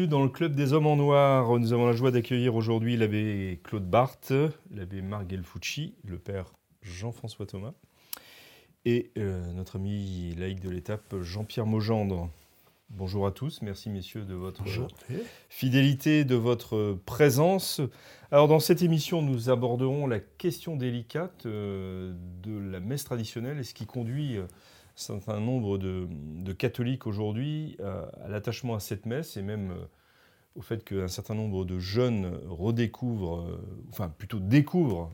Bienvenue dans le Club des Hommes en Noir. Nous avons la joie d'accueillir aujourd'hui l'abbé Claude Barthes, l'abbé Marc Gelfucci, le père Jean-François Thomas et euh, notre ami laïc de l'étape Jean-Pierre Maugendre. Bonjour à tous, merci messieurs de votre fidélité, de votre présence. Alors dans cette émission, nous aborderons la question délicate euh, de la messe traditionnelle et ce qui conduit euh, certain nombre de, catholiques aujourd'hui à, l'attachement à cette messe et même au fait qu'un certain nombre de jeunes redécouvrent, enfin plutôt découvrent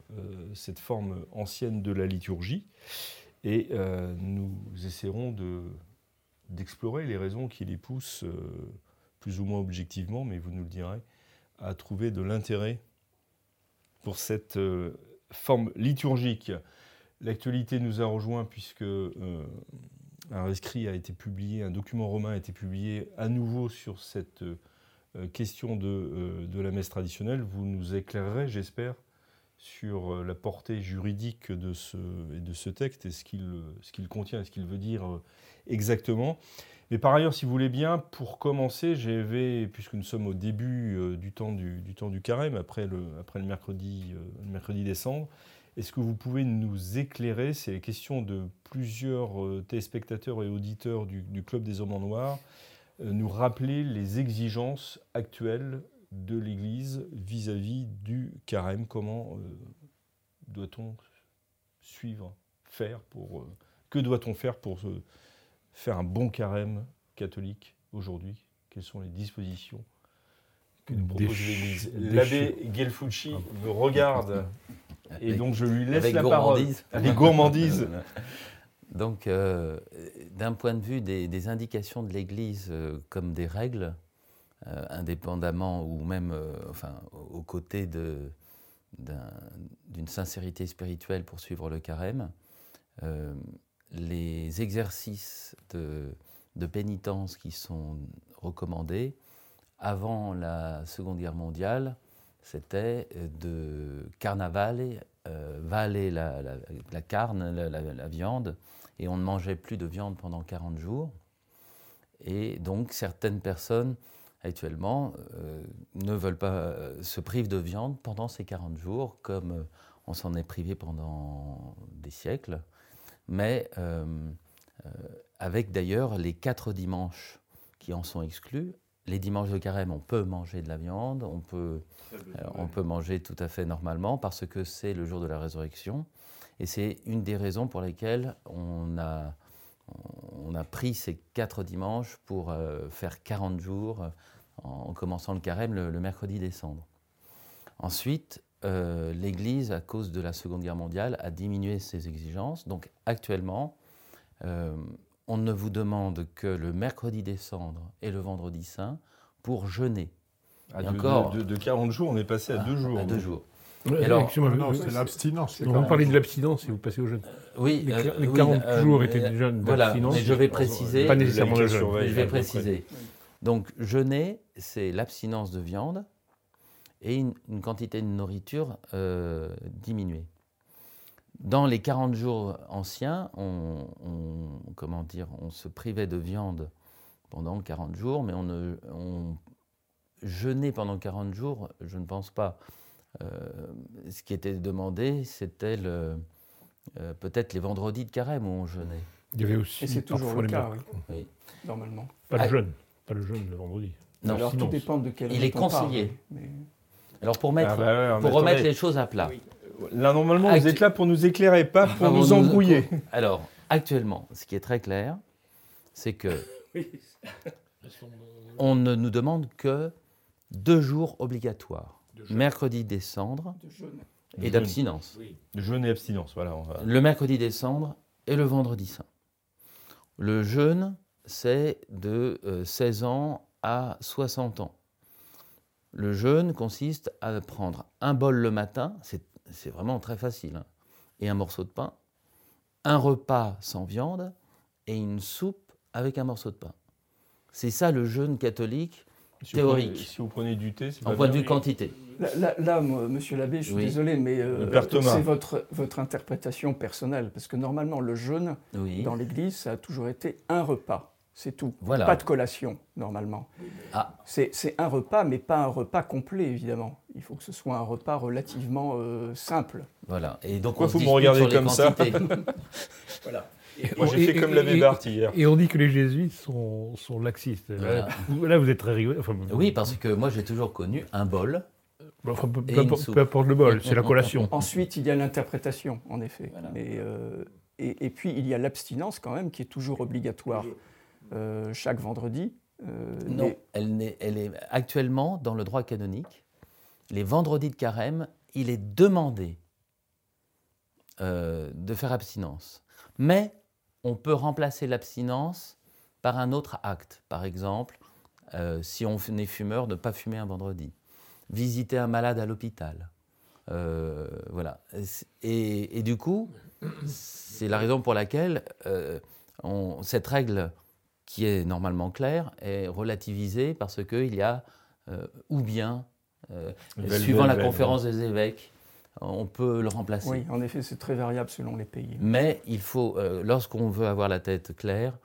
cette forme ancienne de la liturgie. Et euh, nous essaierons d'explorer les raisons qui les poussent, euh, plus ou moins objectivement, mais vous nous le direz, à trouver de l'intérêt pour cette euh, forme liturgique. L'actualité nous a rejoint puisque un rescrit a été publié, un document romain a été publié à nouveau sur cette question de, de la messe traditionnelle. Vous nous éclairerez, j'espère, sur euh, la portée juridique de ce, de ce texte et ce qu'il contient et ce qu'il veut dire euh, exactement. Mais par ailleurs, si vous voulez bien, pour commencer, j'avais, puisque nous sommes au début euh, du, temps du, du, temps du carême, après le, après le, mercredi, le mercredi décembre, est-ce que vous pouvez nous éclairer C'est la question de plusieurs téléspectateurs et auditeurs du, du Club des Hommes en Noir, nous rappeler les exigences actuelles de l'Église vis-à-vis du carême? Comment euh, doit-on suivre, faire pour... Euh, que doit-on faire pour faire un bon carême catholique aujourd'hui? Quelles sont les dispositions que nous propose l'Église? L'abbé Gelfucci me regarde et donc je lui laisse la parole. Les gourmandises. Donc, euh, d'un point de vue des indications de l'Église comme des règles, euh, indépendamment ou même euh, enfin, aux côtés d'une sincérité spirituelle pour suivre le carême, euh, les exercices de, pénitence qui sont recommandés avant la Seconde Guerre mondiale, c'était de carnavaler, valer la, carne, la, la, viande, et on ne mangeait plus de viande pendant 40 jours. Et donc certaines personnes actuellement, euh, ne veulent pas, euh, se privent de viande pendant ces 40 jours, comme euh, on s'en est privé pendant des siècles, mais avec d'ailleurs les quatre dimanches qui en sont exclus. Les dimanches de carême, on peut manger de la viande, on peut, on peut manger tout à fait normalement parce que c'est le jour de la résurrection. Et c'est une des raisons pour lesquelles on a, on a pris ces quatre dimanches pour faire 40 jours en commençant le carême le, mercredi décembre. Ensuite, euh, l'Église, à cause de la Seconde Guerre mondiale, a diminué ses exigences. Donc actuellement, euh, on ne vous demande que le mercredi décembre et le vendredi saint pour jeûner. Ah, de, encore, de, 40 jours, on est passé à deux jours. À deux jours. alors, non, c'est l'abstinence. Vous parlez de l'abstinence et vous passez au jeûne. Oui, les, 40 euh, jours étaient du jeûne d'abstinence. mais je vais préciser. Pas nécessairement le jeûne. Je vais préciser. Donc jeûner, c'est l'abstinence de viande et une, quantité de nourriture euh, diminuée. Dans les 40 jours anciens, on, comment dire, on se privait de viande pendant 40 jours, mais on, on jeûnait pendant 40 jours, je ne pense pas. Euh, ce qui était demandé, c'était euh, peut-être les vendredis de carême où on jeûnait. Il y avait aussi et c'est toujours le cas, oui. normalement. Pas le jeûne. Pas le jeûne le vendredi. Non, Alors tout dépend de quel Il est conseillé. Alors pour, mettre, ah bah pour remettre les choses à plat. Là, normalement, vous êtes là pour nous éclairer, pas pour nous embrouiller. Alors, actuellement, ce qui est très clair, c'est que on ne nous demande que deux jours obligatoires. mercredi décembre et d'abstinence. De jeûne et abstinence, voilà. Le mercredi décembre et le vendredi saint. Le jeûne, c'est de 16 euh, ans à 60 ans. Le jeûne consiste à prendre un bol le matin, c'est vraiment très facile, hein, et un morceau de pain, un repas sans viande et une soupe avec un morceau de pain. C'est ça le jeûne catholique théorique. si vous prenez du thé, c'est En point de vue quantité. Là, monsieur l'abbé, je suis désolé, mais euh, c'est votre, votre interprétation personnelle. Parce que normalement, le jeûne, dans l'Église, ça a toujours été un repas. C'est tout. Voilà. Pas de collation, normalement. Ah. C'est un repas, mais pas un repas complet, évidemment. Il faut que ce soit un repas relativement euh, simple. Voilà. Et donc, Pourquoi vous me regardez comme ça Voilà. Moi, j'ai fait comme l'abbé Barthes hier. Et on dit que les jésuites sont, sont laxistes. Là, vous êtes très rigolo. oui, parce que moi, j'ai toujours connu un bol. Enfin, peu, peu, importe le bol, c'est la collation. Ensuite, il y a l'interprétation, en effet. Euh, et, et, puis, il y a l'abstinence, quand même, qui est toujours obligatoire. Euh, chaque vendredi euh, Non, elle, est, elle est actuellement dans le droit canonique. Les vendredis de carême, il est demandé euh, de faire abstinence. Mais on peut remplacer l'abstinence par un autre acte. Par exemple, si on est fumeur, ne pas fumer un vendredi. Visiter un malade à l'hôpital. voilà. Et, du coup, c'est la raison pour laquelle on, cette règle qui est normalement clair, est relativisé parce qu'il y a, euh, ou bien, euh, suivant la conférence des évêques, on peut le remplacer. Oui, en effet, c'est très variable selon les pays. Mais il faut, euh, lorsqu'on veut avoir la tête claire,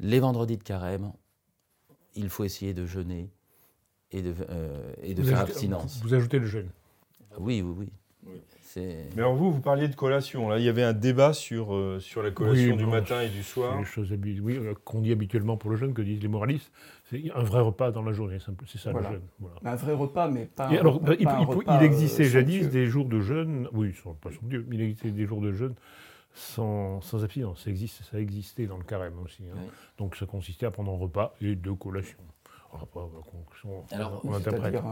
les vendredis de carême, il faut essayer de jeûner et de, et de faire abstinence. Vous ajoutez le jeûne Oui, oui, oui. Mais alors vous, vous parliez de collation. Là, il y avait un débat sur, euh, sur la collation du matin et du soir. Les choses oui, euh, qu'on dit habituellement pour le jeûne, que disent les moralistes, c'est un vrai repas dans la journée. C'est ça le jeûne. Un vrai repas, mais pas. un, alors, il, il, existait euh, jadis des jours de jeûne. Oui, pas son Dieu, mais il existait des jours de jeûne sans, sans abstinence. Ça, existe, ça existait dans le carême aussi. Hein. Donc ça consistait à prendre un repas et deux collations. Alors, on, interprète. C'est-à-dire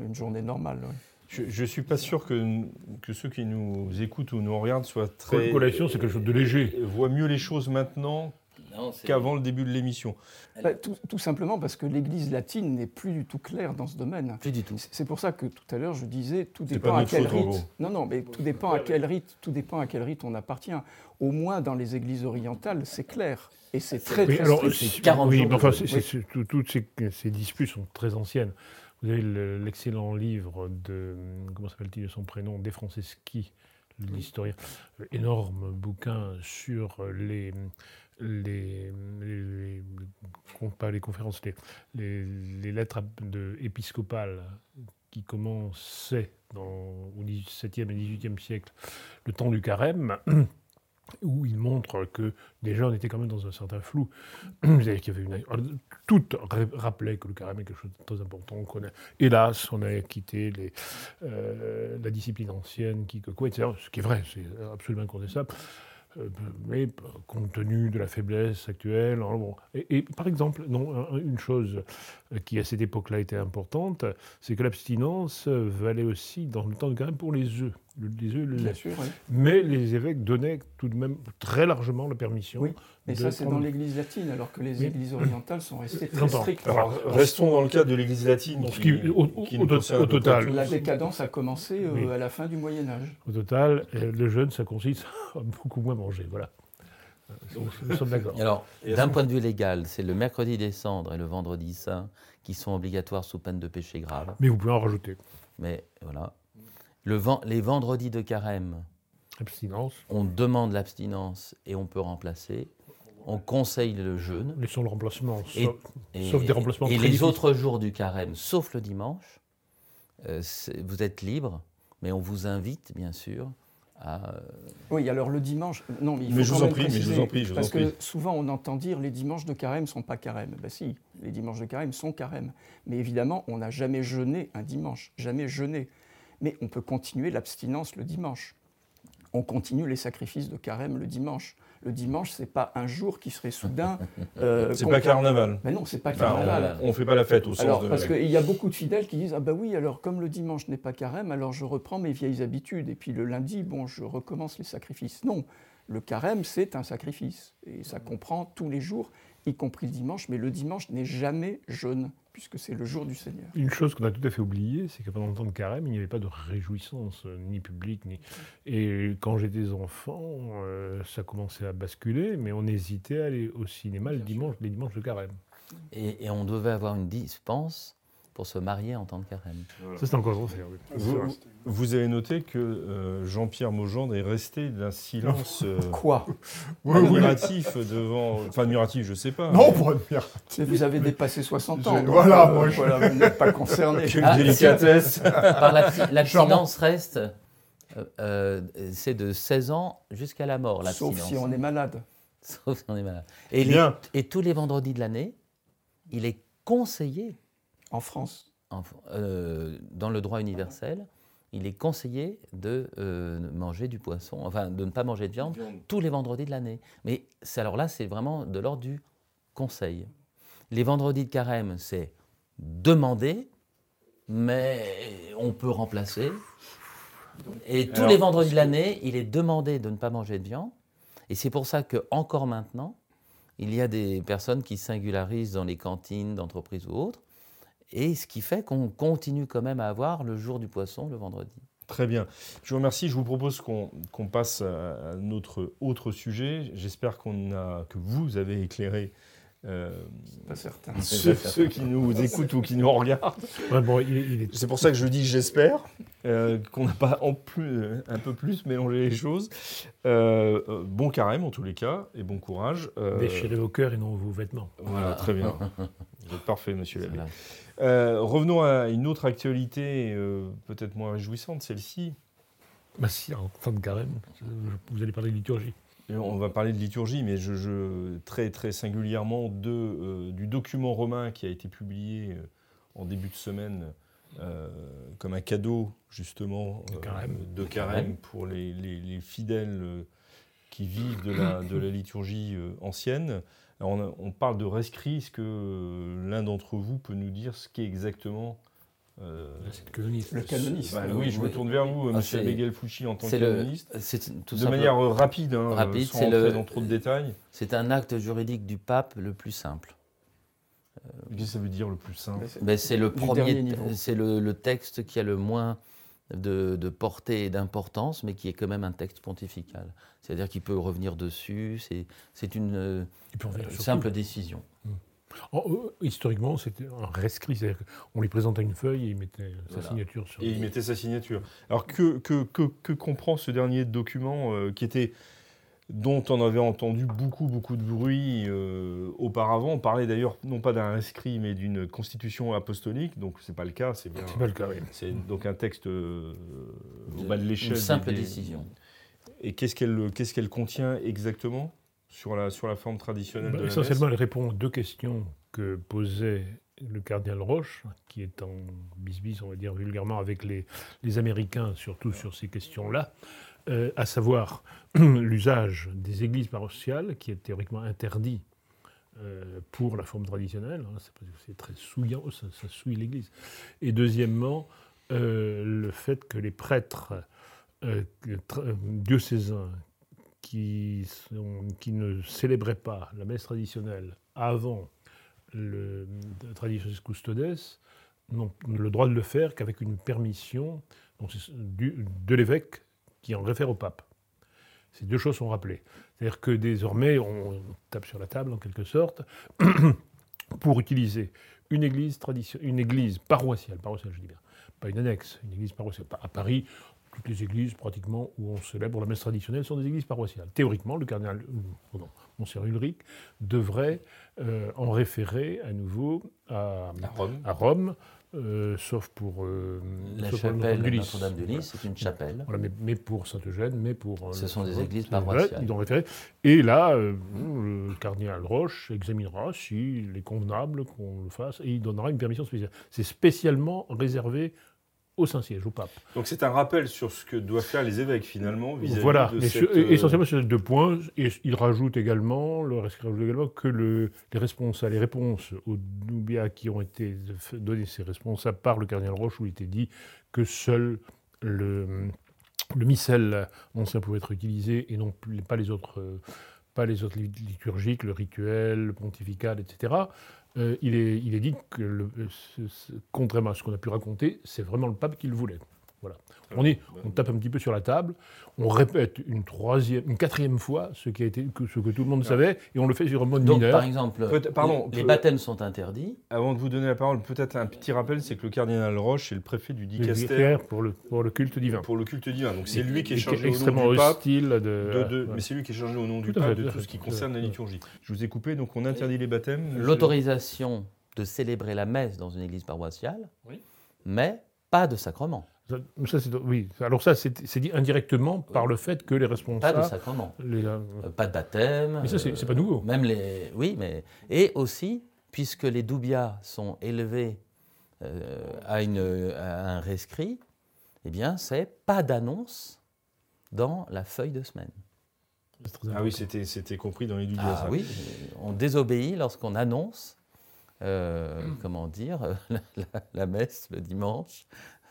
une journée normale. Je ne suis pas sûr que, que ceux qui nous écoutent ou nous regardent soient très. La collation, c'est quelque chose de léger. Voient mieux les choses maintenant qu'avant le début de l'émission. Bah, tout, simplement parce que l'Église latine n'est plus du tout claire dans ce domaine. Plus du tout. C'est pour ça que tout à l'heure je disais tout dépend à quel rite. Non, non, mais tout dépend à quel rite. Tout dépend à quel rite on appartient. Au moins dans les Églises orientales, c'est clair. Et c'est très, très alors, strict. 40 oui, enfin, toutes ces, ces disputes sont très anciennes. Vous avez l'excellent livre de, comment s'appelle-t-il de son prénom, De Franceschi, l'historien, énorme bouquin sur les, les, les, pas les conférences, les, les lettres de, épiscopales qui commençaient dans, au XVIIe et XVIIIe siècle, le temps du carême, où il montre que déjà on était quand même dans un certain flou. Qu'il y. Tout rappelait que le carême est quelque chose de très important. On connaît. Hélas, on a quitté euh, la discipline ancienne, qui, quoi, etc. Ce qui est vrai, c'est absolument incontestable. Euh, mais compte tenu de la faiblesse actuelle. Bon. Et, par exemple, non, une chose qui à cette époque-là était importante, c'est que l'abstinence valait aussi dans le temps de carême pour les œufs. Les Bien sûr, Mais les évêques donnaient tout de même très largement la permission. Oui, mais ça c'est dans l'Église latine, alors que les Églises orientales sont restées très strictes. restons dans le cas de l'Église latine. Qui, au, total, la décadence a commencé euh, à la fin du Moyen Âge. Au total, euh, le jeûne, ça consiste à beaucoup moins manger. Voilà. Nous sommes d'accord. Alors, d'un point de vue légal, c'est le mercredi des cendres et le vendredi saint qui sont obligatoires sous peine de péché grave. Mais vous pouvez en rajouter. Mais voilà. Le les vendredis de carême, abstinence. on demande l'abstinence et on peut remplacer. On conseille le jeûne. Laissons le remplacement, sauf, des remplacements Et les autres jours du carême, sauf le dimanche, euh, vous êtes libre, mais on vous invite, bien sûr, euh, oui, alors le dimanche, non, mais il faut mais je vous en prie, mais je vous en prie, parce que souvent on entend dire les dimanches de carême sont pas carême. Ben si, les dimanches de carême sont carême, mais évidemment on n'a jamais jeûné un dimanche, jamais jeûné, mais on peut continuer l'abstinence le dimanche. On continue les sacrifices de carême le dimanche le dimanche, c'est pas un jour qui serait soudain. Euh, c'est pas carnaval. Mais non, c'est pas carnaval. on, ne fait pas la fête au sens alors, Parce qu'il y a beaucoup de fidèles qui disent ah ben oui, alors comme le dimanche n'est pas carême, alors je reprends mes vieilles habitudes et puis le lundi, bon, je recommence les sacrifices. Non, le carême c'est un sacrifice et ça comprend tous les jours, y compris le dimanche, mais le dimanche n'est jamais jeûne puisque c'est le jour du Seigneur. Une chose qu'on a tout à fait oubliée, c'est que pendant le temps de carême, il n'y avait pas de réjouissance, euh, ni publique, ni... Et quand j'étais enfant, euh, ça commençait à basculer, mais on hésitait à aller au cinéma le dimanche, les dimanches de carême. Et, et on devait avoir une dispense pour se marier en temps de carême. Ça, c'est encore oui. Vous, vous avez noté que euh, Jean-Pierre Maugendre est resté d'un silence euh, Quoi? Admiratif devant. Enfin, admiratif, je sais pas. Non, pour admirer. Mais Vous avez dépassé 60 ans. Voilà, euh, moi, je- voilà, vous n'êtes pas concerné. Quelle Ah, délicatesse Par l'absti- l'abstinence reste, euh, c'est de 16 ans jusqu'à la mort, Sauf si on est malade. Sauf si on est malade. Et, les- et tous les vendredis de l'année, il est conseillé, En France. en- euh, dans le droit universel, il est conseillé de euh, manger du poisson, enfin de ne pas manger de viande tous les vendredis de l'année. Mais alors là, c'est vraiment de l'ordre du conseil. Les vendredis de carême, c'est demander, mais on peut remplacer. Et tous Alors, les vendredis de l'année, il est demandé de ne pas manger de viande. Et c'est pour ça que encore maintenant, il y a des personnes qui singularisent dans les cantines d'entreprises ou autres. Et ce qui fait qu'on continue quand même à avoir le jour du poisson le vendredi. Très bien. Je vous remercie. Je vous propose qu'on passe à à notre autre sujet. J'espère qu'on a, que vous avez éclairé euh, Pas certain. ceux, ceux qui nous écoutent ou qui nous regardent. Ouais, bon, il, est- il est C'est pour ça que je dis j'espère, euh, qu'on n'a pas en plus, euh, un peu plus mélangé les choses. Euh, bon carême en tous les cas et bon courage. Euh, déchiré vos cœurs et non vos vêtements. Voilà, très bien. Vous êtes parfait, monsieur l'abbé. Euh, revenons à une autre actualité, euh, peut-être moins réjouissante, celle-ci. Bah si, en fin de carême, vous allez parler de liturgie. On va parler de liturgie, mais je, je- très, très singulièrement de, euh, du document romain qui a été publié euh, en début de semaine euh, comme un cadeau, justement, De carême. de carême pour les, les- les fidèles qui vivent de la, de la liturgie ancienne. Alors, on, a- on parle de rescrit. Est-ce que l'un d'entre vous peut nous dire ce qu'est exactement euh, c'est le canoniste. Le canoniste. bah oui, je me tourne vers vous, Ah, monsieur Fouchi, en tant que le, canoniste. tout De manière euh, rapide, hein, Rapide, sans rentrer le- dans trop de détails. c'est un acte juridique du pape le plus simple. Qu'est-ce que ça veut dire le plus simple? Mais c'est- Ben, c'est le premier, c'est le, le texte qui a le moins de, de portée et d'importance, mais qui est quand même un texte pontifical. C'est-à-dire qu'il peut revenir dessus. C'est, une euh, simple décision. Oh, euh, historiquement, c'était un rescrit, c'est-à-dire qu'on lui présentait une feuille et il mettait sa signature sur Et il mettait sa signature. Alors que, que, que, que comprend ce dernier document euh, qui était dont on avait entendu beaucoup beaucoup de bruit euh, auparavant? On parlait d'ailleurs non pas d'un inscrit mais d'une constitution apostolique. Donc c'est pas le cas. C'est bien. C'est pas le cas, oui. C'est donc un texte euh, au bas de l'échelle. Une simple des- décision. Et qu'est-ce qu'elle qu'est-ce qu'elle contient exactement? Sur la sur la forme traditionnelle Bah, de la essentiellement, messe elle répond aux deux questions que posait le cardinal Roche, qui est en bisbis, on va dire vulgairement, avec les, les Américains, surtout sur ces questions-là, euh, à savoir l'usage des églises paroissiales, qui est théoriquement interdit euh, pour la forme traditionnelle. hein, c'est parce que c'est très souillant, ça, ça souille l'Église. Et deuxièmement, euh, le fait que les prêtres diocésains qui, ne célébraient pas la messe traditionnelle avant le Traditionis Custodes n'ont le droit de le faire qu'avec une permission de l'évêque qui en réfère au pape. Ces deux choses sont rappelées. C'est-à-dire que désormais, on tape sur la table en quelque sorte pour utiliser une église, tradition- une église paroissiale, paroissiale je dis bien, pas une annexe, une église paroissiale. À Paris, toutes les églises pratiquement où on célèbre la messe traditionnelle sont des églises paroissiales. Théoriquement, le cardinal, euh, pardon, Monseigneur Ulrich devrait euh, en référer à nouveau à, à Rome. à Rome, euh, sauf pour euh, La sauf chapelle. Notre-Dame du Lys, c'est une chapelle. Voilà, mais, mais pour Saint-Eugène, mais pour... euh, Ce sont des églises paroissiales. ils ont référé. Et là, le cardinal Roche examinera s'il est convenable qu'on le fasse et il donnera une permission spéciale. C'est spécialement réservé au Saint-Siège, au pape. Donc c'est un rappel sur ce que doivent faire les évêques finalement vis-à-vis Voilà, de mais cette, sur- euh, essentiellement sur ces deux points. Et il rajoute également, le rajoute également que le- les, responsables, les réponses aux Nubia qui ont été données, ces responsables par le cardinal Roche, où il était dit que seul le, le missel ancien pouvait être utilisé et non plus- pas les autres, euh, pas les autres liturgiques, le rituel, le pontifical, etc. Euh, il, est, dit que, contrairement à ce qu'on a pu raconter, c'est vraiment le pape qui le voulait. Voilà. On, est, on tape un petit peu sur la table, on répète une troisième, une quatrième fois ce, qui a été, ce que tout le monde savait, et on le fait sur un mode Donc, mineur. Par exemple, pardon, les, baptêmes sont interdits. Avant de vous donner la parole, peut-être un petit rappel, c'est que le cardinal Roche est le préfet du dicaster pour le, pour le culte divin. Pour le culte divin. Donc c'est lui qui est chargé extrêmement au nom du pape hostile de, mais c'est lui qui est chargé au nom du pape de tout ce qui concerne la liturgie. Je vous ai coupé, donc on interdit les baptêmes. L'autorisation de célébrer la messe dans une église paroissiale, mais pas de sacrement. Ça, oui, alors ça, c'est dit indirectement par le fait que les responsables. Pas de sacrement. Euh, pas de baptême. Mais ça, c'est pas nouveau. Même les. Oui, mais. Et aussi, puisque les doubias sont élevés euh, à, une, à un rescrit, eh bien, c'est pas d'annonce dans la feuille de semaine. Ah oui, c'était compris dans les doubias. Ah oui, on désobéit lorsqu'on annonce, euh, comment dire, la, messe le dimanche euh,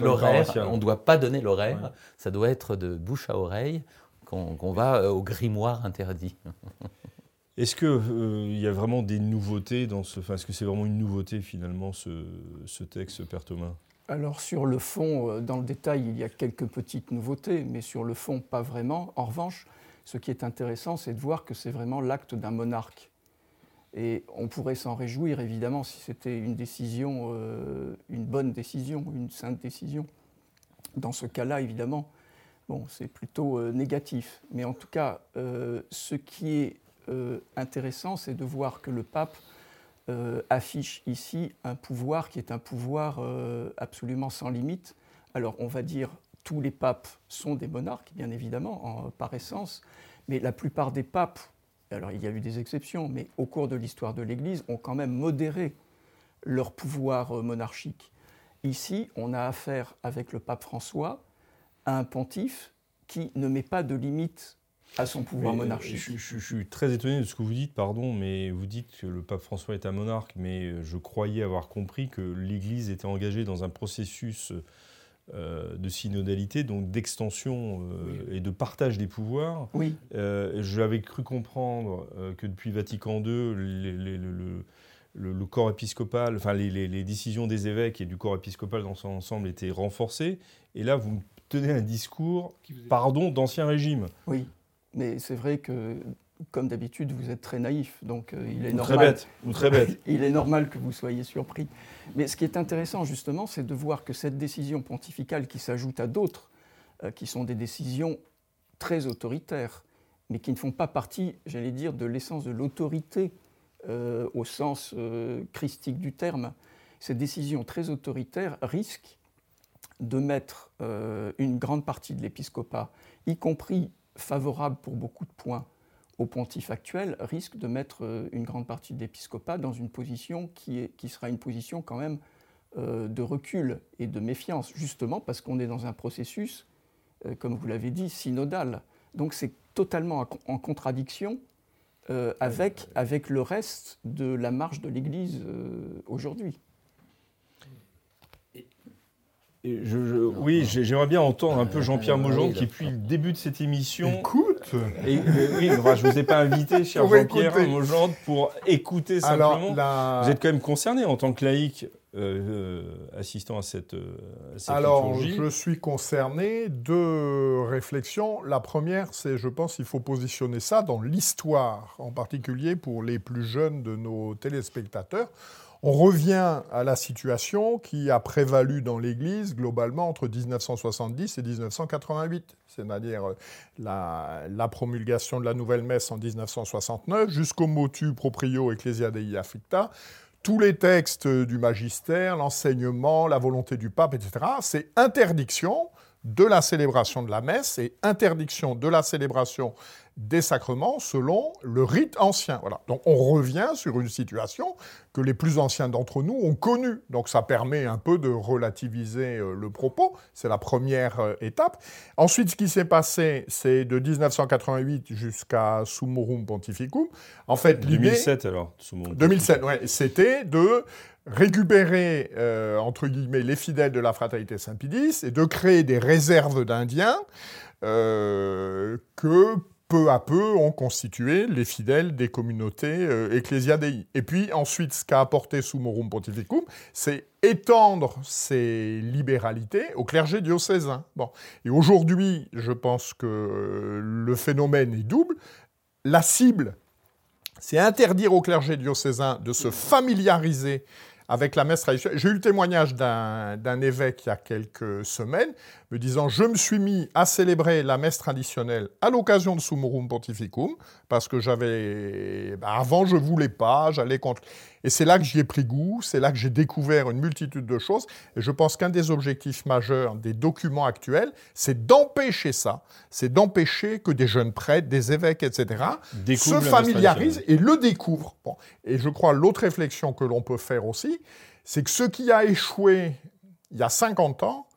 l'horaire. On ne doit pas donner l'horaire, ça doit être de bouche à oreille qu'on va euh, au grimoire interdit. Est-ce qu'il euh, y a vraiment des nouveautés dans ce. Enfin, est-ce que c'est vraiment une nouveauté finalement ce, ce texte, Père Thomas? Alors sur le fond, dans le détail, il y a quelques petites nouveautés, mais sur le fond, pas vraiment. En revanche, ce qui est intéressant, c'est de voir que c'est vraiment l'acte d'un monarque. Et on pourrait s'en réjouir, évidemment, si c'était une décision, euh, une bonne décision, une sainte décision. Dans ce cas-là, évidemment, bon, c'est plutôt euh, négatif. Mais en tout cas, euh, ce qui est intéressant, c'est de voir que le pape affiche ici un pouvoir qui est un pouvoir absolument sans limite. Alors, on va dire, tous les papes sont des monarques, bien évidemment, par essence, mais la plupart des papes alors il y a eu des exceptions, mais au cours de l'histoire de l'Église, ont quand même modéré leur pouvoir euh, monarchique. Ici, on a affaire avec le pape François à un pontife qui ne met pas de limite à son pouvoir euh, monarchique. Je, suis très étonné de ce que vous dites, pardon, mais vous dites que le pape François est un monarque, mais euh, je croyais avoir compris que l'Église était engagée dans un processus euh, de synodalité, donc d'extension euh, et de partage des pouvoirs. Oui. Euh, J'avais cru comprendre que depuis Vatican II, le, corps épiscopal, enfin les, décisions des évêques et du corps épiscopal dans son ensemble étaient renforcées. Et là, vous me tenez un discours, pardon, d'ancien régime. Oui, mais c'est vrai que comme d'habitude, vous êtes très naïf, donc euh, il est normal. Très bête, ou très bête. il est normal que vous soyez surpris. Mais ce qui est intéressant justement, c'est de voir que cette décision pontificale, qui s'ajoute à d'autres, euh, qui sont des décisions très autoritaires, mais qui ne font pas partie, j'allais dire, de l'essence de l'autorité euh, au sens christique du terme, cette décision très autoritaire risque de mettre une grande partie de l'épiscopat, y compris favorable pour beaucoup de points, au pontife actuel risque de mettre euh, une grande partie de l'épiscopat dans une position qui, est, qui, sera une position quand même euh, de recul et de méfiance, justement parce qu'on est dans un processus, euh, comme vous l'avez dit, synodal. Donc c'est totalement en contradiction avec, avec le reste de la marche de l'Église aujourd'hui oui, j'aimerais bien entendre un peu Jean-Pierre Maujon qui, depuis le début de cette émission. Écoute et, oui, Je ne vous ai pas invité, cher Jean-Pierre Maujon, pour écouter simplement. Vous êtes quand même concerné en tant que laïc. Euh, euh, assistant à cette, euh, Alors, je suis concerné. Deux réflexions. La première, c'est, je pense, qu'il faut positionner ça dans l'histoire, en particulier pour les plus jeunes de nos téléspectateurs. On revient à la situation qui a prévalu dans l'Église globalement entre 1970 et 1988, c'est-à-dire euh, la, promulgation de la nouvelle messe en 1969 jusqu'au motu proprio ecclesia dei afflicta. Tous les textes du magistère, l'enseignement, la volonté du pape, etc., c'est interdiction de la célébration de la messe et interdiction de la célébration des sacrements selon le rite ancien. Voilà. Donc on revient sur une situation que les plus anciens d'entre nous ont connue. Donc ça permet un peu de relativiser euh, le propos. C'est la première euh, étape. Ensuite, ce qui s'est passé, c'est de 1988 jusqu'à Summorum Pontificum. En fait, 2007 alors. 2007, ouais. C'était de récupérer, euh, entre guillemets, les fidèles de la fraternité Saint-Pédis et de créer des réserves d'Indiens que peu à peu, ont constitué les fidèles des communautés euh, ecclésiadei. Et puis ensuite, ce qu'a apporté Summorum Pontificum, c'est étendre ces libéralités au clergé diocésain. Bon. Et aujourd'hui, je pense que euh, le phénomène est double. La cible, c'est interdire au clergé diocésain de se familiariser avec la messe traditionnelle. J'ai eu le témoignage d'un évêque il y a quelques semaines me disant Je me suis mis à célébrer la messe traditionnelle à l'occasion de Summorum Pontificum, parce que j'avais. Bah, avant, je voulais pas, j'allais contre. Et c'est là que j'y ai pris goût, c'est là que j'ai découvert une multitude de choses. Et je pense qu'un des objectifs majeurs des documents actuels, c'est d'empêcher ça. C'est d'empêcher que des jeunes prêtres, des évêques, etc., se familiarisent et le découvrent. Bon. Et je crois l'autre réflexion que l'on peut faire aussi, c'est que ce qui a échoué il y a 50 ans,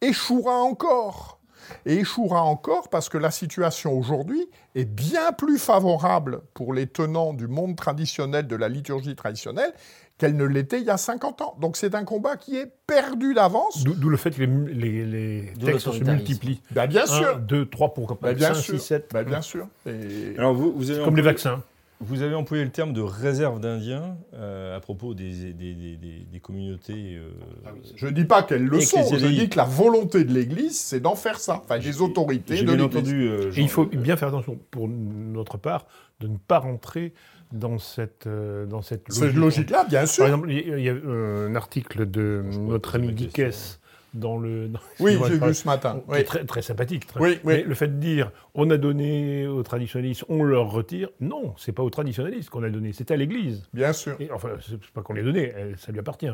échouera encore. Et échouera encore parce que la situation aujourd'hui est bien plus favorable pour les tenants du monde traditionnel, de la liturgie traditionnelle, qu'elle ne l'était il y a 50 ans. Donc c'est un combat qui est perdu d'avance. D'où le fait que les, textes se multiplient. Bah, bien sûr. 1, 2, 3 pour bah, bien 5, sûr. 6, 7. Bah, bien sûr. Et... Alors vous, vous avez comme les vaccins. Vous avez employé le terme de réserve d'Indiens euh, à propos des, des, des, des communautés. Euh, ah je ne dis pas qu'elles le sont, je dis que la volonté de l'Église, c'est d'en faire ça. Enfin, des autorités de l'Église. Euh, il faut bien faire attention, pour notre part, de ne pas rentrer dans cette, dans cette logique. logique-là, bien sûr. Par exemple, il y a un article de notre ami Dickès dans le. oui, j'ai vu ce matin. Très, très, sympathique. Mais le fait de dire on a donné aux traditionnalistes, on leur retire, non, c'est pas aux traditionnalistes qu'on a donné, c'est à l'Église. Bien sûr. Et, enfin, c'est pas qu'on les donné, ça lui appartient.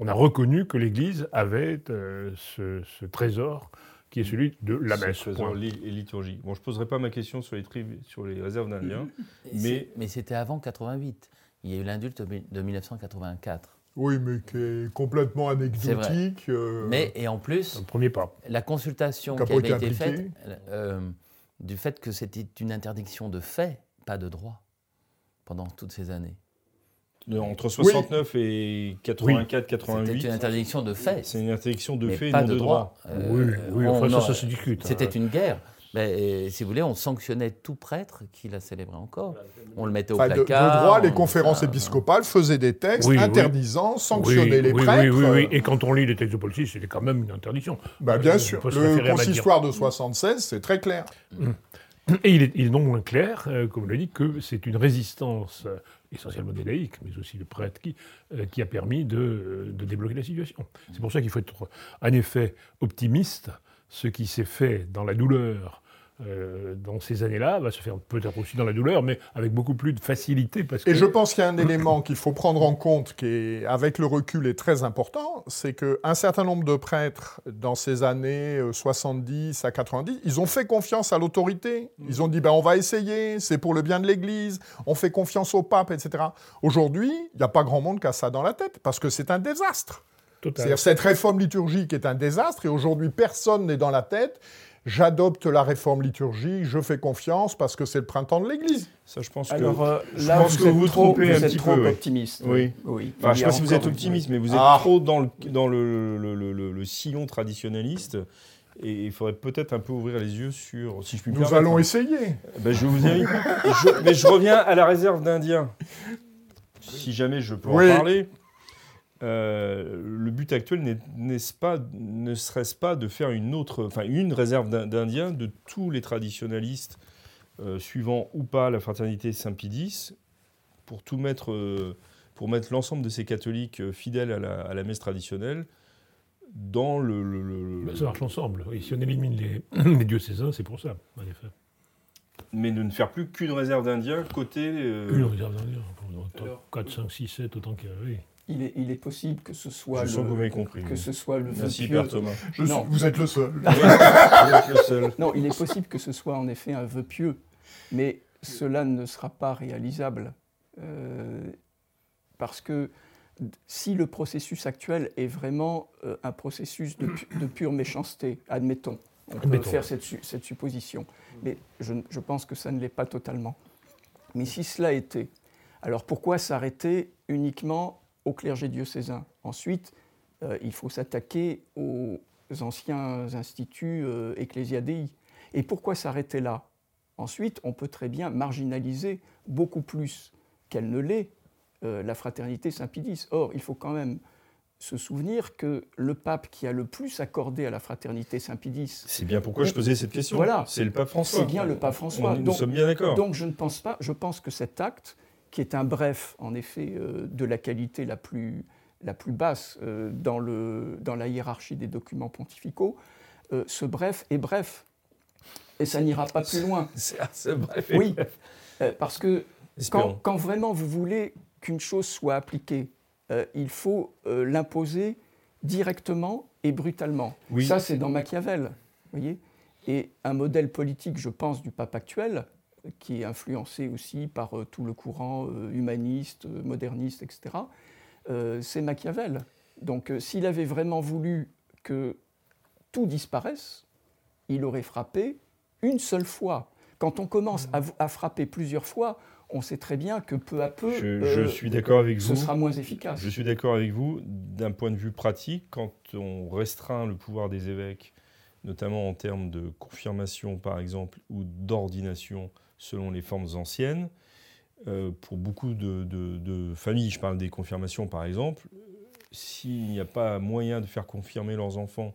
On a reconnu que l'Église avait euh, ce, trésor qui est celui de la messe. Trésor et liturgie. Bon, je ne poserai pas ma question sur les, sur les réserves d'Indiens, mais... Mais c'était avant 88. Il y a eu l'indulte de 1984. Oui, mais qui est complètement anecdotique. Euh, mais, et en plus, premier pas. la consultation qui avait été faite, euh, du fait que c'était une interdiction de fait, pas de droit, pendant toutes ces années. entre 69 et 84, 88. C'était une interdiction de fait. C'est une interdiction de fait, et non de, droit. oui, oui enfin, ça, ça se discute. C'était hein. une guerre. Ben, si vous voulez, on sanctionnait tout prêtre qui la célébrait encore. On le mettait au placard. De, droit, les conférences épiscopales faisaient des textes interdisant, sanctionnaient les prêtres. Oui, oui, et quand on lit les textes de Paul VI, c'était quand même une interdiction. Bah, bien sûr. Le consistoire de 76, c'est très clair. Et il est, non moins clair, euh, comme on l'a dit, que c'est une résistance euh, essentiellement des laïcs, mais aussi des prêtres, qui, euh, qui a permis de, de débloquer la situation. C'est pour ça qu'il faut être, en effet, optimiste. Ce qui s'est fait dans la douleur euh, dans ces années-là va se faire peut-être aussi dans la douleur, mais avec beaucoup plus de facilité. Parce Et je pense qu'il y a un élément qu'il faut prendre en compte, qui, est, avec le recul, est très important, c'est qu'un certain nombre de prêtres, dans ces années 70 euh, à 90, ils ont fait confiance à l'autorité. Ils ont dit, ben, on va essayer, c'est pour le bien de l'Église, on fait confiance au pape, etc. Aujourd'hui, il n'y a pas grand monde qui a ça dans la tête, parce que c'est un désastre. C'est-à-dire cette réforme liturgique est un désastre, et aujourd'hui, personne n'est dans la tête j'adopte la réforme liturgique, je fais confiance parce que c'est le printemps de l'Église. Ça, je pense que, euh, là, vous, que vous, trompez un petit trop peu. optimiste. Oui. oui. je ne sais pas si vous êtes optimiste, mais vous êtes ah. trop dans, le, dans le, le, sillon traditionnaliste. Et il faudrait peut-être un peu ouvrir les yeux sur. Si je puis Nous allons essayer. Ben, je vous invite. mais je reviens à la réserve d'Indiens. Si jamais je peux en parler. Euh, le but actuel n'est-ce pas, ne serait-ce pas de faire une autre, enfin une réserve d'Indiens de tous les traditionalistes euh, suivant ou pas la fraternité Saint-Pie pour tout mettre, euh, pour mettre l'ensemble de ces catholiques fidèles à la, messe traditionnelle dans le. le, ben, ça marche ensemble. si on élimine les, les diocésains, c'est pour ça, en effet. Mais de ne faire plus qu'une réserve d'Indiens côté. Une réserve d'Indiens. 4, 5, 6, 7, autant qu'il y a. Oui il est, il est, possible que ce soit je le, compris, que ce soit le Merci vœu pieux. Thomas. non. vous êtes le seul. le seul. Non, il est possible que ce soit en effet un vœu pieux, mais cela ne sera pas réalisable euh, parce que si le processus actuel est vraiment euh, un processus de, de, pure méchanceté, admettons, on peut faire cette, cette, supposition, mais je, je pense que ça ne l'est pas totalement. Mais si cela était, alors pourquoi s'arrêter uniquement au clergé diocésain. Ensuite, euh, il faut s'attaquer aux anciens instituts euh, ecclésiadei. Et pourquoi s'arrêter là? Ensuite, on peut très bien marginaliser beaucoup plus qu'elle ne l'est la fraternité Saint-Pidis. Or, il faut quand même se souvenir que le pape qui a le plus accordé à la fraternité Saint-Pidis. C'est bien pourquoi je posais cette question. Voilà. C'est le pape François. C'est bien le pape François. nous sommes bien d'accord. Donc je ne pense pas. Je pense que cet acte, qui est un bref, en effet, euh, de la qualité la plus, la plus basse euh, dans, le, dans la hiérarchie des documents pontificaux, euh, ce bref est bref. Et ça n'ira pas plus loin. C'est assez bref. Oui, parce que quand, quand, vraiment vous voulez qu'une chose soit appliquée, il faut l'imposer directement et brutalement. Ça, c'est dans Machiavel. Voyez et un modèle politique, je pense, du pape actuel, qui est influencé aussi par euh, tout le courant humaniste, moderniste, etc., c'est Machiavel. Donc s'il avait vraiment voulu que tout disparaisse, il aurait frappé une seule fois. Quand on commence à frapper plusieurs fois, on sait très bien que peu à peu, je, euh, suis d'accord avec ce sera moins efficace. Je suis d'accord avec vous. D'un point de vue pratique, quand on restreint le pouvoir des évêques, notamment en termes de confirmation, par exemple, ou d'ordination selon les formes anciennes, euh, pour beaucoup de, familles, je parle des confirmations par exemple, s'il n'y a pas moyen de faire confirmer leurs enfants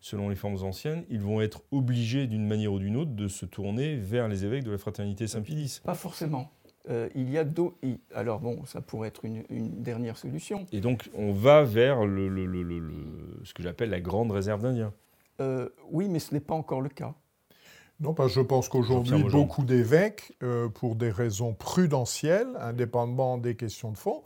selon les formes anciennes, ils vont être obligés d'une manière ou d'une autre de se tourner vers les évêques de la fraternité Saint-Pédis. Pas forcément. Euh, il y a. Alors bon, ça pourrait être une, dernière solution. Et donc on va vers le, ce que j'appelle la grande réserve d'Indiens. Euh, oui, mais ce n'est pas encore le cas. Non, parce que je pense qu'aujourd'hui, beaucoup d'évêques, euh, pour des raisons prudentielles, indépendamment des questions de fond,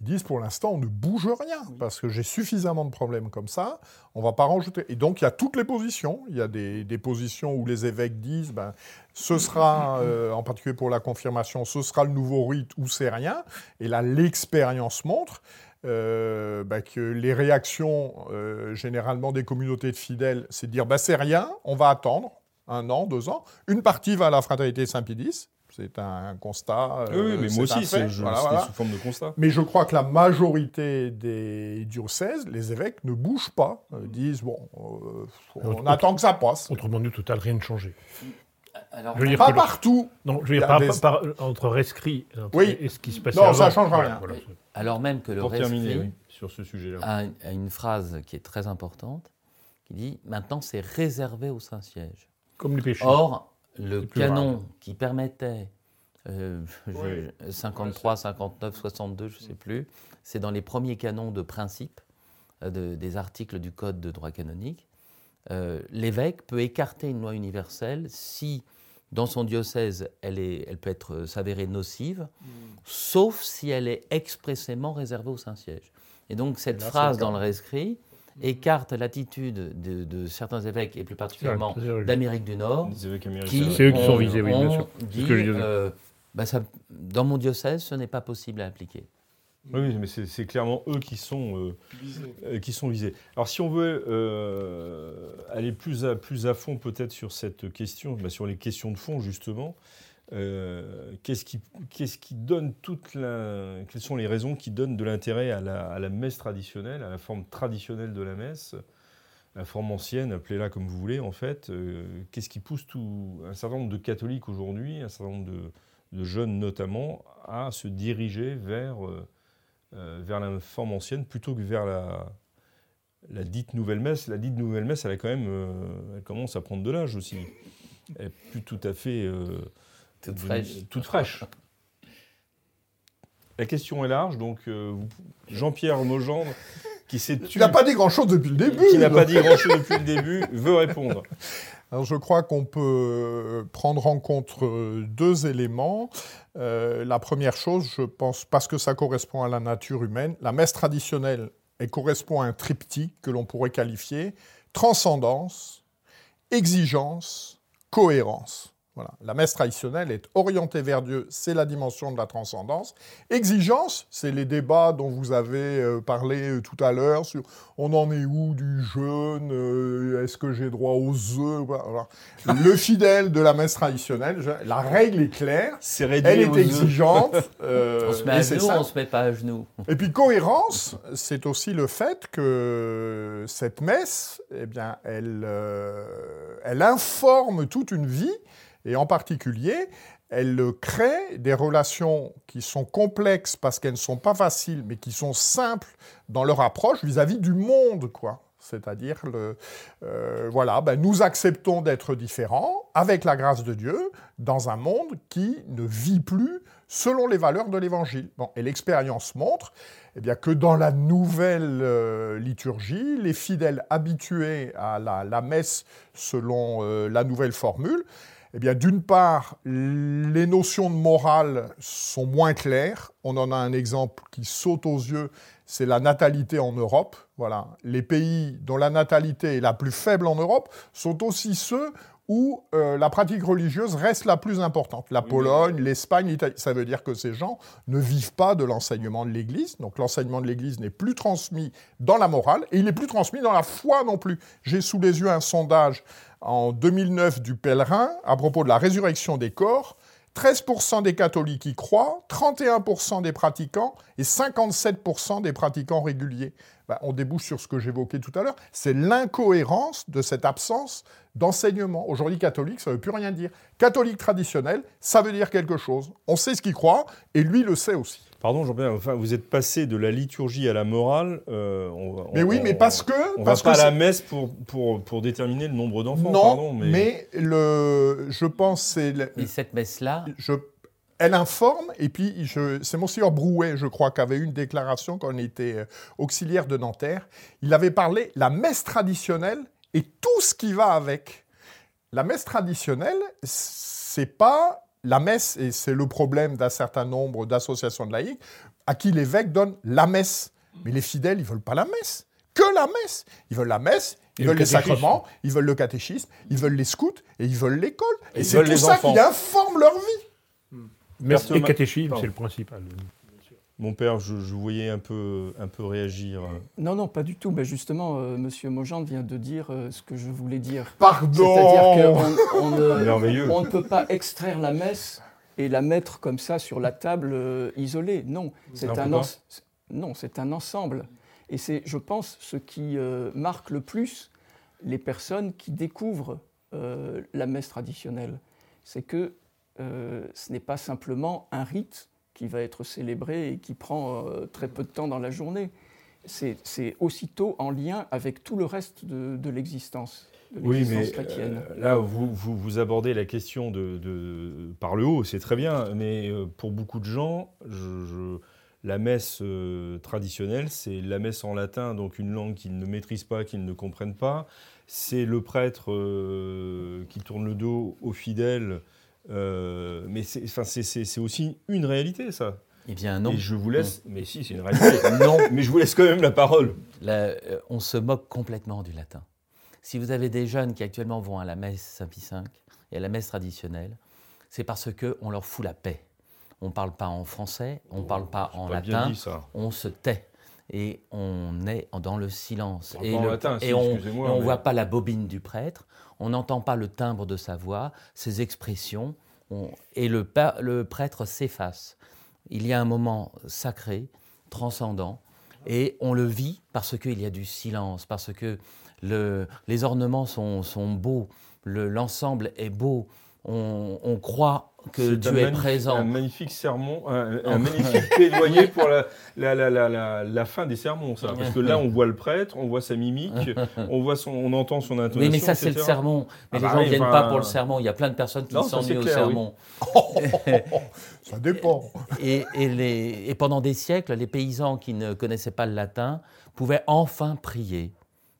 ils disent pour l'instant, on ne bouge rien, parce que j'ai suffisamment de problèmes comme ça, on ne va pas rajouter. Et donc, il y a toutes les positions. Il y a des, positions où les évêques disent, ben, ce sera, euh, en particulier pour la confirmation, ce sera le nouveau rite ou c'est rien. Et là, l'expérience montre euh, ben, que les réactions, euh, généralement des communautés de fidèles, c'est de dire, ben, c'est rien, on va attendre un an, deux ans. Une partie va à la fraternité Saint-Pédis, c'est un constat. oui, euh, mais moi aussi, c'est sous forme de constat. Mais je crois que la majorité des diocèses, les évêques, ne bougent pas, euh, disent bon, euh, on attend que ça passe. Autrement dit, total, rien ne changé. Alors, pas partout. Non, je veux dire, pas, entre rescrit et ce qui se passe Non, ça ne change rien. Alors même que le rescrit sur ce sujet-là. A, une phrase qui est très importante, qui dit maintenant c'est réservé au Saint-Siège. Comme les péchés. Or, le canon qui permettait 53, 59, 62, je ne sais plus, c'est dans les premiers canons de principe euh, des articles du Code de droit canonique. Euh, l'évêque peut écarter une loi universelle si, dans son diocèse, elle, est, elle peut être s'avérer nocive, mm. sauf si elle est expressément réservée au Saint-Siège. Et donc cette phrase dans le rescrit, écarte l'attitude de, certains évêques, et plus particulièrement d'Amérique du Nord, c'est eux qui sont visés, oui, bien sûr. Euh, bah, dans mon diocèse, ce n'est pas possible à appliquer. Oui, mais c'est clairement eux qui sont, euh, euh, qui sont visés. Alors si on veut aller plus à, plus à fond peut-être sur cette question, bah, sur les questions de fond justement, euh, qu'est-ce qui, donne toute quelles sont les raisons qui donnent de l'intérêt à la, messe traditionnelle, à la forme traditionnelle de la messe, la forme ancienne, appelez-la comme vous voulez en fait. Euh, qu'est-ce qui pousse un certain nombre de catholiques aujourd'hui, un certain nombre de, jeunes notamment, à se diriger vers, euh, vers la forme ancienne plutôt que vers la, la dite nouvelle messe. La dite nouvelle messe, elle, a quand même, elle commence à prendre de l'âge aussi. Elle n'est plus tout à fait toute fraîche. Toute fraîche. La question est large, donc euh, Jean-Pierre Nogendre, qui s'est Tu n'as pas dit grand-chose depuis le début. Qui n'a pas dit grand-chose depuis le début, veut répondre. Alors je crois qu'on peut prendre en compte euh, deux éléments. Euh, la première chose, je pense, parce que ça correspond à la nature humaine, la messe traditionnelle elle correspond à un triptyque que l'on pourrait qualifier transcendance, exigence, cohérence. La messe traditionnelle est orientée vers Dieu, c'est la dimension de la transcendance. Exigence, c'est les débats dont vous avez euh, parlé euh, tout à l'heure sur on en est où du jeûne, euh, est-ce que j'ai droit aux œufs? Le fidèle de la messe traditionnelle, la règle est claire, elle est exigeante. on se met à genoux, on se met pas à genoux. Et puis cohérence, c'est aussi le fait que cette messe, eh bien, elle, elle informe toute une vie Et en particulier, elle crée des relations qui sont complexes parce qu'elles ne sont pas faciles, mais qui sont simples dans leur approche vis-à-vis du monde, quoi. C'est-à-dire, euh, voilà, ben, nous acceptons d'être différents avec la grâce de Dieu dans un monde qui ne vit plus selon les valeurs de l'Évangile. Bon, et l'expérience montre eh bien, que dans la nouvelle euh, liturgie, les fidèles habitués à la, messe selon euh, la nouvelle formule, eh bien, d'une part, les notions de morale sont moins claires. On en a un exemple qui saute aux yeux, c'est la natalité en Europe. Voilà. Les pays dont la natalité est la plus faible en Europe sont aussi ceux où euh, la pratique religieuse reste la plus importante. La Pologne, l'Espagne, l'Italie. Ça veut dire que ces gens ne vivent pas de l'enseignement de l'Église. Donc l'enseignement de l'Église n'est plus transmis dans la morale et il n'est plus transmis dans la foi non plus. J'ai sous les yeux un sondage en 2009 du Pèlerin à propos de la résurrection des corps. 13% des catholiques y croient, 31% des pratiquants et 57% des pratiquants réguliers. Ben, on débouche sur ce que j'évoquais tout à l'heure, c'est l'incohérence de cette absence d'enseignement. Aujourd'hui, catholique, ça ne veut plus rien dire. Catholique traditionnel, ça veut dire quelque chose. On sait ce qu'il croit et lui le sait aussi. Pardon, Jean-Pierre, enfin, vous êtes passé de la liturgie à la morale. Euh, mais oui, mais parce que. On parce va pas à la messe pour, pour, pour déterminer le nombre d'enfants. Non, mais... le, je pense c'est. Et cette messe-là je, Elle informe, et puis c'est Monseigneur Brouet, je crois, qui avait eu une déclaration quand on était euh, auxiliaire de Nanterre. Il avait parlé la messe traditionnelle et tout ce qui va avec. La messe traditionnelle, c'est pas la messe, et c'est le problème d'un certain nombre d'associations de laïcs, à qui l'évêque donne la messe. Mais les fidèles, ils veulent pas la messe, que la messe. Ils veulent la messe, ils veulent les sacrements, ils veulent le catéchisme, ils veulent les scouts et ils veulent l'école. Et, c'est tout ça qui informe leur vie. Messe et catéchisme, c'est le principal. Mon père, je, vous voyais un peu, un peu réagir. Non, non, pas du tout. Mais justement, euh, Monsieur Mogent vient de dire euh, ce que je voulais dire. Pardon C'est-à-dire qu'on on ne, peut pas extraire la messe et la mettre comme ça sur la table euh, isolée. Non, c'est un, non, c'est un ensemble. Et c'est, je pense, ce qui marque le plus les personnes qui découvrent la messe traditionnelle. C'est que ce n'est pas simplement un rite qui va être célébré et qui prend euh, très peu de temps dans la journée. C'est aussitôt en lien avec tout le reste de, l'existence. Oui, mais euh, là, vous, vous, abordez la question de, de par le haut, c'est très bien, mais euh, pour beaucoup de gens, je, la messe traditionnelle, c'est la messe en latin, donc une langue qu'ils ne maîtrisent pas, qu'ils ne comprennent pas. C'est le prêtre qui tourne le dos aux fidèles euh, mais c'est aussi une réalité, ça. Eh bien, non. Et je vous laisse. Mais si, c'est une réalité. non, mais je vous laisse quand même la parole. Euh, on se moque complètement du latin. Si vous avez des jeunes qui actuellement vont à la messe Saint-Pie V et à la messe traditionnelle, c'est parce qu'on leur fout la paix. On ne parle pas en français, on ne parle pas en latin, on se tait et on est dans le silence. Et, et on ne voit pas la bobine du prêtre, on n'entend pas le timbre de sa voix, ses expressions, et le, le prêtre s'efface. Il y a un moment sacré, transcendant, et on le vit parce qu'il y a du silence, parce que le, les ornements sont, sont beaux, l'ensemble est beau, on, croit que Dieu est présent. Un magnifique sermon, un, magnifique plaidoyer pour la, la, fin des sermons, ça. Parce que là, on voit le prêtre, on voit sa mimique, on, voit son, on entend son intonation. Oui, mais ça, c'est le sermon. Mais ah les bah gens ne viennent pas pour le sermon. Il y a plein de personnes qui s'ennuient au sermon. ça dépend. Et, les, et pendant des siècles, les paysans qui ne connaissaient pas le latin pouvaient enfin prier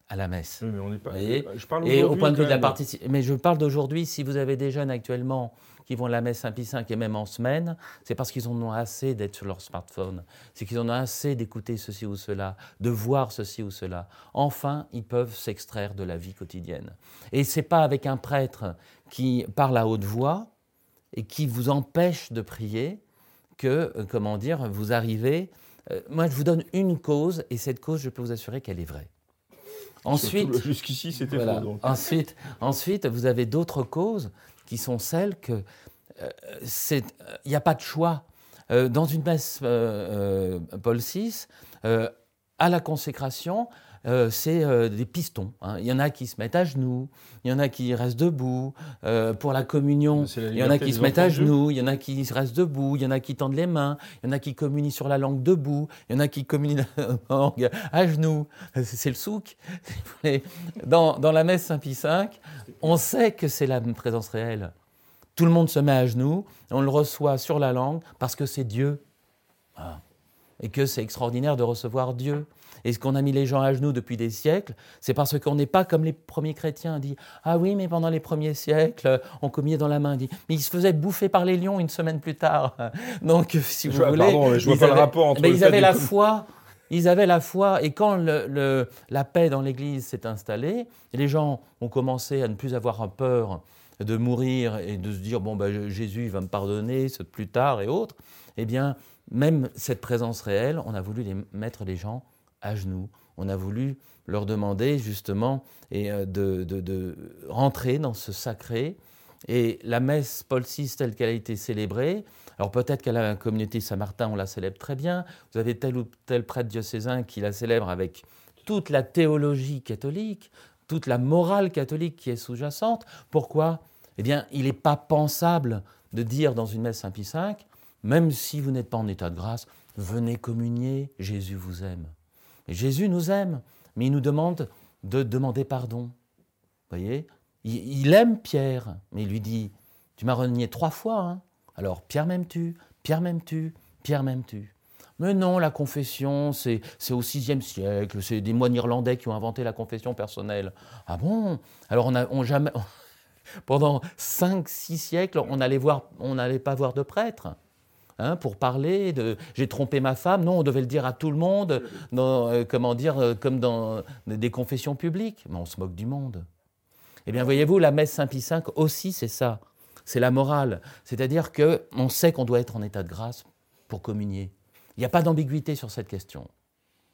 à la messe. mais on n'est pas. je parle et au point de vue de la participation. Mais je parle d'aujourd'hui. Si vous avez des jeunes actuellement qui vont à la messe Saint-Pie V et même en semaine, c'est parce qu'ils en ont assez d'être sur leur smartphone. C'est qu'ils en ont assez d'écouter ceci ou cela, de voir ceci ou cela. Enfin, ils peuvent s'extraire de la vie quotidienne. Et c'est pas avec un prêtre qui parle à haute voix et qui vous empêche de prier que, euh, comment dire, vous arrivez. Euh, moi, je vous donne une cause, et cette cause, je peux vous assurer qu'elle est vraie. Ensuite, jusqu'ici, c'était faux. Ensuite, ensuite, vous avez d'autres causes qui sont celles que euh, il n'y a pas de choix. Euh, dans une messe euh, Paul VI, à la consécration, euh, c'est euh, des pistons. Hein. Il y en a qui se mettent à genoux, il y en a qui restent debout. Euh, pour la communion, il y en a qui se mettent à genoux, il y en a qui restent debout, il y en a qui tendent les mains, il y en a qui communient sur la langue debout, il y en a qui communient langue à genoux. C'est le souk. Dans, dans la messe Saint-Pie V, on sait que c'est la présence réelle. Tout le monde se met à genoux, on le reçoit sur la langue parce que c'est Dieu. Ah. Et que c'est extraordinaire de recevoir Dieu. Et ce qu'on a mis les gens à genoux depuis des siècles, c'est parce qu'on n'est pas comme les premiers chrétiens. dit Ah oui, mais pendant les premiers siècles, on communiait dans la main. Dit Mais ils se faisaient bouffer par les lions une semaine plus tard. Donc, si vous voulez. Pardon, je vois pas le rapport entre. Mais ils avaient la foi. Ils avaient la foi, et quand le, la paix dans l'Église s'est installée, les gens ont commencé à ne plus avoir peur de mourir et de se dire bon ben, Jésus va me pardonner plus tard et autres. Eh bien, même cette présence réelle, on a voulu les mettre les gens à genoux. On a voulu leur demander justement et, euh, de, rentrer dans ce sacré. Et la messe Paul VI telle qu'elle a été célébrée, alors peut-être qu'à la communauté Saint-Martin, on la célèbre très bien. Vous avez tel ou tel prêtre diocésain qui la célèbre avec toute la théologie catholique, toute la morale catholique qui est sous-jacente. Pourquoi? Eh bien, il n'est pas pensable de dire dans une messe Saint-Pie V, même si vous n'êtes pas en état de grâce, venez communier, Jésus vous aime. Jésus nous aime, mais il nous demande de demander pardon. Voyez? Il, aime Pierre, mais il lui dit Tu m'as renié trois fois. Hein. Alors, Pierre m'aimes-tu? Pierre m'aimes-tu? Pierre m'aimes-tu? Mais non, la confession, c'est au VIe siècle, c'est des moines irlandais qui ont inventé la confession personnelle. Ah bon? Alors on a on jamais, pendant cinq, six siècles, on n'allait pas voir de prêtre. Hein, pour parler de j'ai trompé ma femme. Non, on devait le dire à tout le monde, euh, comment dire, euh, comme dans des confessions publiques. Mais on se moque du monde. Eh bien, voyez-vous, la messe Saint-Pie V aussi, c'est ça. C'est la morale. C'est-à-dire qu'on sait qu'on doit être en état de grâce pour communier. Il n'y a pas d'ambiguïté sur cette question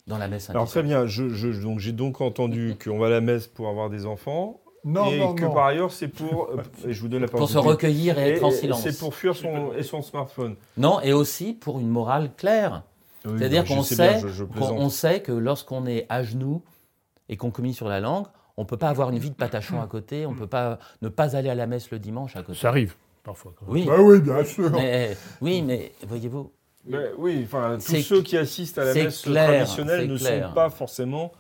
dans la messe Alors très bien, donc j'ai donc entendu qu'on va à la messe pour avoir des enfants, non, et que par ailleurs, c'est pour. Euh, je vous donne la Pour se recueillir et, être en silence. C'est pour fuir son, et son smartphone. Non, et aussi pour une morale claire. C'est-à-dire qu'on sait, on sait que lorsqu'on est à genoux et qu'on communique sur la langue, on ne peut pas avoir une vie de patachon à côté, on ne peut pas ne pas aller à la messe le dimanche à côté. Ça arrive parfois. Oui. Bah oui, bien sûr. oui, mais voyez-vous. oui, enfin, tous ceux qui assistent à la messe traditionnelle ne sont pas forcément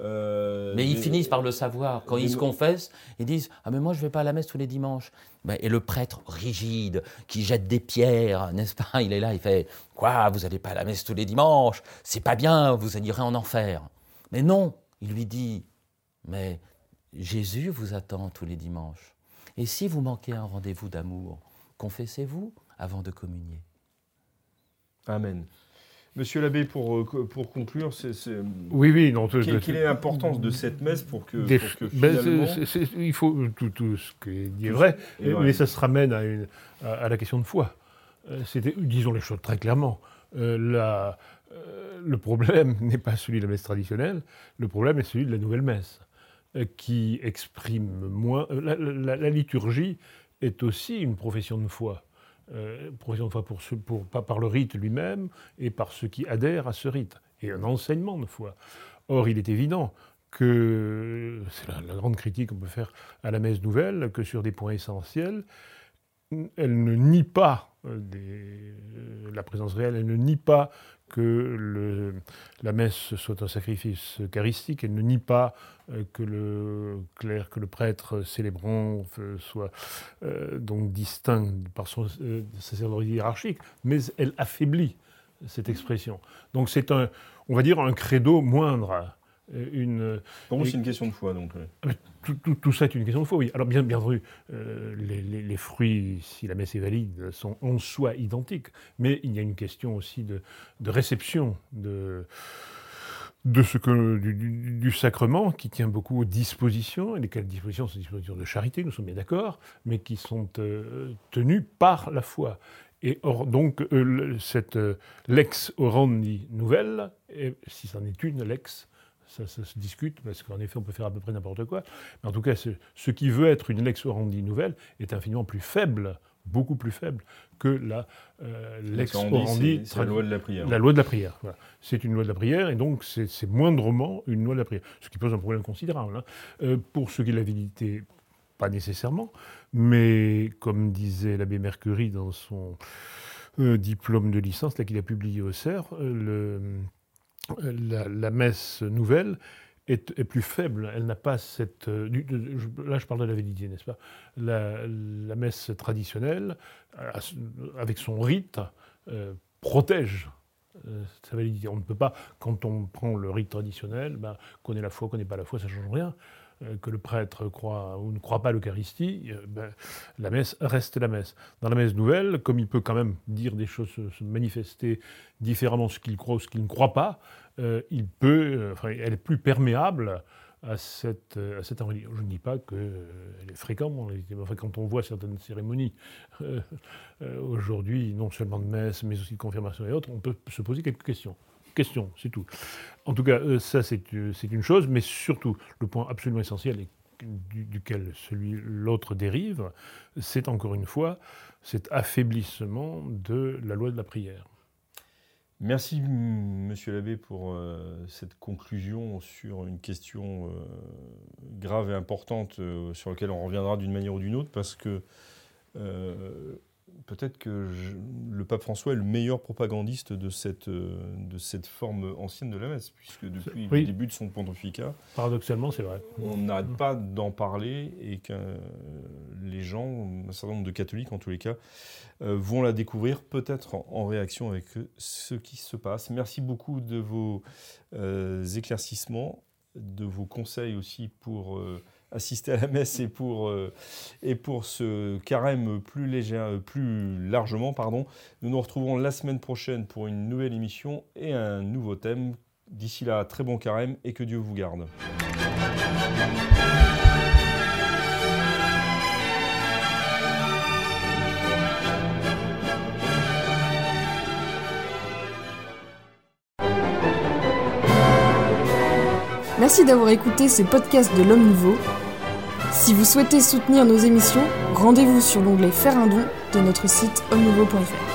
euh, mais ils finissent par le savoir. Quand ils se confessent, ils disent Ah, mais moi, je ne vais pas à la messe tous les dimanches. Ben, et le prêtre rigide, qui jette des pierres, n'est-ce pas Il est là, il fait Quoi Vous n'allez pas à la messe tous les dimanches? C'est pas bien, vous irez en enfer. Mais non, il lui dit Mais Jésus vous attend tous les dimanches. Et si vous manquez un rendez-vous d'amour, confessez-vous avant de communier. Amen. Monsieur l'abbé, pour, euh, pour conclure, c'est, oui, oui, non, quelle, est l'importance de cette messe pour que, ben, il faut tout, tout, ce qui est vrai, mais ça se ramène à, une, à, la question de foi. Euh, c'était, disons les choses très clairement. Euh, la, le problème n'est pas celui de la messe traditionnelle, le problème est celui de la nouvelle messe, qui exprime moins. la liturgie est aussi une profession de foi euh, pas par le rite lui-même et par ceux qui adhèrent à ce rite, et un enseignement de foi. Or, il est évident que, c'est la, grande critique qu'on peut faire à la messe nouvelle, que sur des points essentiels, elle ne nie pas euh, euh, la présence réelle, elle ne nie pas que la messe soit un sacrifice eucharistique, elle ne nie pas euh, que le clerc, que le prêtre célébrant soit donc distinct par son euh, sacerdoce hiérarchique, mais elle affaiblit cette expression. Donc c'est un, on va dire, un credo moindre. Une, Pour vous, c'est une question de foi, donc. Ah, tout, ça est une question de foi, oui. Alors, bien, bien entendu, les, fruits, si la messe est valide, sont en soi identiques. Mais il y a une question aussi de, de réception, de, de ce que, du, sacrement qui tient beaucoup aux dispositions, et lesquelles dispositions sont des dispositions de charité, nous sommes bien d'accord, mais qui sont euh, tenues par la foi. Et or, donc, euh, cette euh, lex orandi nouvelle, et, si c'en est une lex, ça, se discute, parce qu'en effet, on peut faire à peu près n'importe quoi, mais en tout cas, ce, ce, qui veut être une lex orandi nouvelle est infiniment plus faible beaucoup plus faible que la euh, lex orandi. C'est la loi de la prière. La loi de la prière. C'est une loi de la prière et donc c'est moindrement une loi de la prière, ce qui pose un problème considérable. Hein. Euh, pour ceux qui l'avidité, pas nécessairement, mais comme disait l'abbé Mercury dans son euh, diplôme de licence qu'il a publié au CERF, le, la, messe nouvelle est, plus faible. Elle n'a pas cette. Euh, là, je parle de la validité, n'est-ce pas? La, messe traditionnelle, avec son rite, euh, protège euh, sa validité. On ne peut pas, quand on prend le rite traditionnel, ben, connaît la foi, connaît pas la foi, ça ne change rien. Que le prêtre croit ou ne croit pas l'Eucharistie, ben, la messe reste la messe. Dans la messe nouvelle, comme il peut quand même dire des choses, se manifester différemment ce qu'il croit ou ce qu'il ne croit pas, euh, il peut, euh, elle est plus perméable à cette, à cette. Je ne dis pas qu'elle est fréquente, enfin, quand on voit certaines cérémonies euh, aujourd'hui, non seulement de messe, mais aussi de confirmation et autres, on peut se poser quelques questions. Questions, c'est tout. En tout cas, ça c'est une chose, mais surtout, le point absolument essentiel et duquel celui l'autre dérive, c'est encore une fois cet affaiblissement de la loi de la prière. Merci, monsieur l'abbé, pour euh, cette conclusion sur une question euh, grave et importante euh, sur laquelle on reviendra d'une manière ou d'une autre, parce que peut-être que le pape François est le meilleur propagandiste de cette, euh, de cette forme ancienne de la messe, puisque depuis le début de son pontificat, paradoxalement, c'est vrai. On n'arrête pas d'en parler et que les gens, un certain nombre de catholiques en tous les cas, euh, vont la découvrir peut-être en, réaction avec ce qui se passe. Merci beaucoup de vos euh, éclaircissements, de vos conseils aussi pour assister à la messe et pour, euh, et pour ce carême plus, léger, euh, plus largement. Pardon. Nous nous retrouvons la semaine prochaine pour une nouvelle émission et un nouveau thème. D'ici là, très bon carême et que Dieu vous garde. Merci d'avoir écouté ce podcast de l'Homme Nouveau. Si vous souhaitez soutenir nos émissions, rendez-vous sur l'onglet Faire un don de notre site omnouveau.fr.